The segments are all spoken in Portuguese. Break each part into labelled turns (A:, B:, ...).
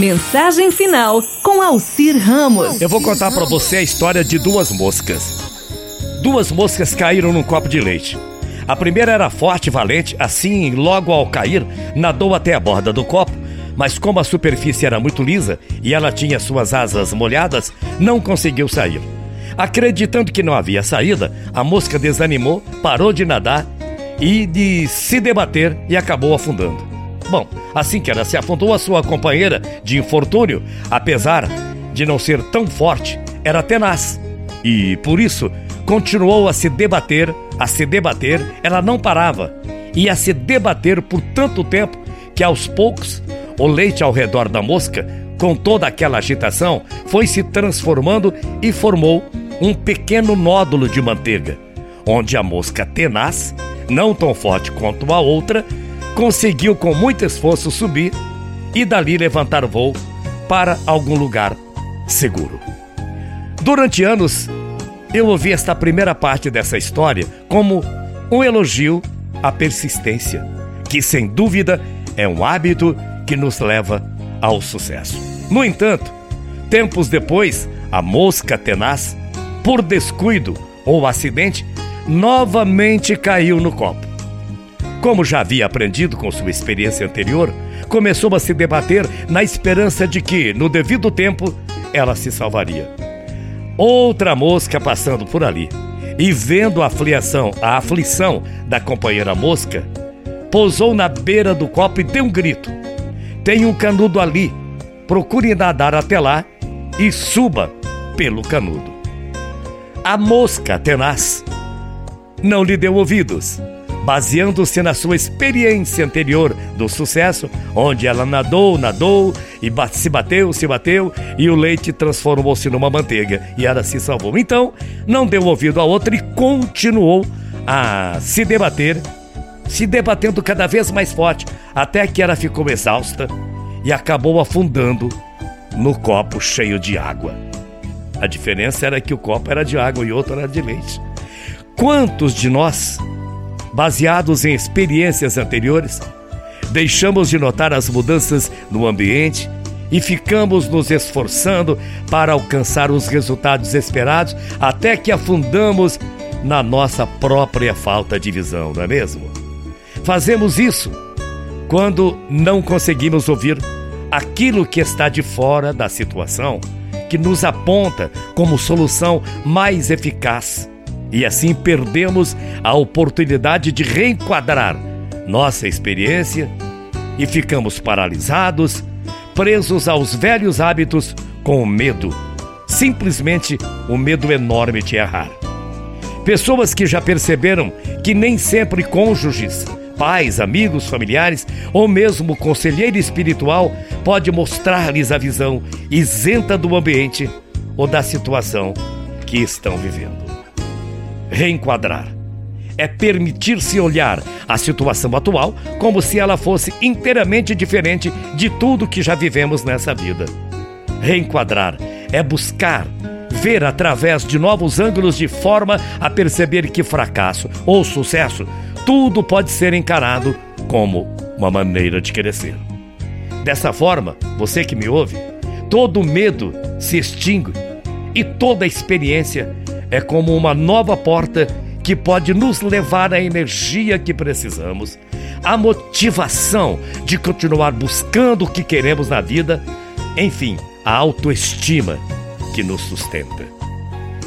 A: Mensagem final com Alcir Ramos.
B: Eu vou contar para você a história de duas moscas. Duas moscas caíram num copo de leite. A primeira era forte e valente, assim, logo ao cair, nadou até a borda do copo, mas como a superfície era muito lisa e ela tinha suas asas molhadas, não conseguiu sair. Acreditando que não havia saída, a mosca desanimou, parou de nadar e de se debater e acabou afundando. Bom, assim que ela se afundou, a sua companheira de infortúnio, apesar de não ser tão forte, era tenaz. E, por isso, continuou a se debater, a se debater, ela não parava. E a se debater por tanto tempo que aos poucos o leite ao redor da mosca, com toda aquela agitação, foi se transformando e formou um pequeno nódulo de manteiga, onde a mosca tenaz não tão forte quanto a outra, conseguiu com muito esforço subir e dali levantar voo para algum lugar seguro. Durante anos, eu ouvi esta primeira parte dessa história como um elogio à persistência, que sem dúvida é um hábito que nos leva ao sucesso. No entanto, tempos depois, a mosca tenaz, por descuido ou acidente, novamente caiu no copo. Como já havia aprendido com sua experiência anterior, começou a se debater na esperança de que, no devido tempo, ela se salvaria. Outra mosca passando por ali e vendo a aflição, a aflição da companheira mosca, pousou na beira do copo e deu um grito: Tem um canudo ali, procure nadar até lá e suba pelo canudo. A mosca tenaz não lhe deu ouvidos. Baseando-se na sua experiência anterior do sucesso, onde ela nadou, nadou e se bateu, se bateu e o leite transformou-se numa manteiga e ela se salvou. Então, não deu ouvido a outra e continuou a se debater, se debatendo cada vez mais forte, até que ela ficou exausta e acabou afundando no copo cheio de água. A diferença era que o copo era de água e outro era de leite. Quantos de nós, baseados em experiências anteriores, deixamos de notar as mudanças no ambiente e ficamos nos esforçando para alcançar os resultados esperados até que afundamos na nossa própria falta de visão, não é mesmo? Fazemos isso quando não conseguimos ouvir aquilo que está de fora da situação, que nos aponta como solução mais eficaz e assim perdemos a oportunidade de reenquadrar nossa experiência e ficamos paralisados, presos aos velhos hábitos com o medo, simplesmente o medo enorme de errar. Pessoas que já perceberam que nem sempre cônjuges, pais, amigos, familiares ou mesmo conselheiro espiritual pode mostrar-lhes a visão isenta do ambiente ou da situação que estão vivendo reenquadrar. É permitir-se olhar a situação atual como se ela fosse inteiramente diferente de tudo que já vivemos nessa vida. Reenquadrar é buscar ver através de novos ângulos de forma a perceber que fracasso ou sucesso, tudo pode ser encarado como uma maneira de crescer. Dessa forma, você que me ouve, todo medo se extingue e toda experiência é como uma nova porta que pode nos levar à energia que precisamos, à motivação de continuar buscando o que queremos na vida, enfim, a autoestima que nos sustenta.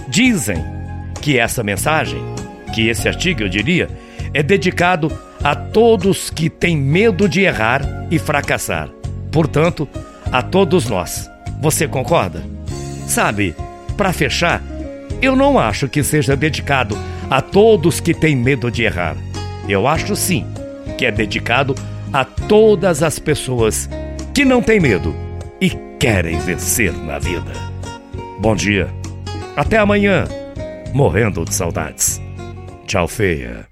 B: Dizem que essa mensagem, que esse artigo eu diria, é dedicado a todos que têm medo de errar e fracassar. Portanto, a todos nós. Você concorda? Sabe, para fechar, eu não acho que seja dedicado a todos que têm medo de errar. Eu acho sim que é dedicado a todas as pessoas que não têm medo e querem vencer na vida. Bom dia. Até amanhã. Morrendo de saudades. Tchau, feia.